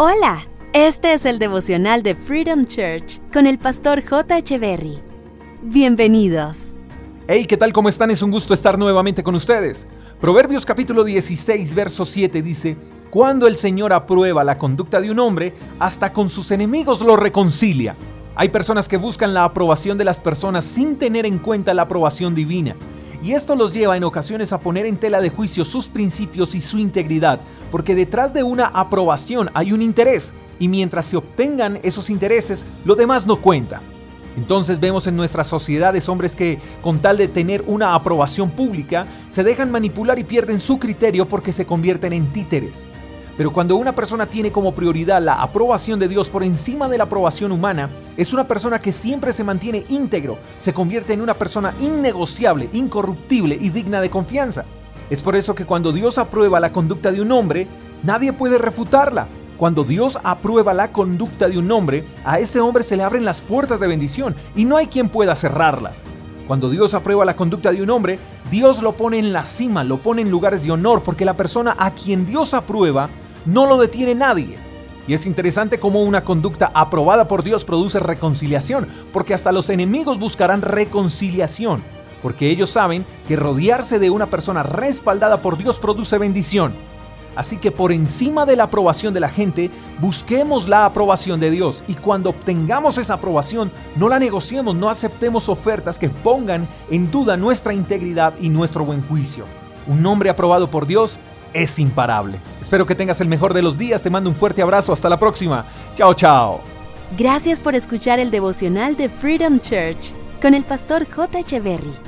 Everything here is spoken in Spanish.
Hola, este es el devocional de Freedom Church con el pastor J. Berry. Bienvenidos. Hey, ¿qué tal? ¿Cómo están? Es un gusto estar nuevamente con ustedes. Proverbios capítulo 16, verso 7 dice, Cuando el Señor aprueba la conducta de un hombre, hasta con sus enemigos lo reconcilia. Hay personas que buscan la aprobación de las personas sin tener en cuenta la aprobación divina. Y esto los lleva en ocasiones a poner en tela de juicio sus principios y su integridad, porque detrás de una aprobación hay un interés, y mientras se obtengan esos intereses, lo demás no cuenta. Entonces vemos en nuestras sociedades hombres que, con tal de tener una aprobación pública, se dejan manipular y pierden su criterio porque se convierten en títeres. Pero cuando una persona tiene como prioridad la aprobación de Dios por encima de la aprobación humana, es una persona que siempre se mantiene íntegro, se convierte en una persona innegociable, incorruptible y digna de confianza. Es por eso que cuando Dios aprueba la conducta de un hombre, nadie puede refutarla. Cuando Dios aprueba la conducta de un hombre, a ese hombre se le abren las puertas de bendición y no hay quien pueda cerrarlas. Cuando Dios aprueba la conducta de un hombre, Dios lo pone en la cima, lo pone en lugares de honor, porque la persona a quien Dios aprueba no lo detiene nadie. Y es interesante cómo una conducta aprobada por Dios produce reconciliación, porque hasta los enemigos buscarán reconciliación, porque ellos saben que rodearse de una persona respaldada por Dios produce bendición. Así que por encima de la aprobación de la gente, busquemos la aprobación de Dios y cuando obtengamos esa aprobación, no la negociemos, no aceptemos ofertas que pongan en duda nuestra integridad y nuestro buen juicio. Un hombre aprobado por Dios es imparable. Espero que tengas el mejor de los días. Te mando un fuerte abrazo. Hasta la próxima. Chao, chao. Gracias por escuchar el devocional de Freedom Church con el pastor J. Echeverry.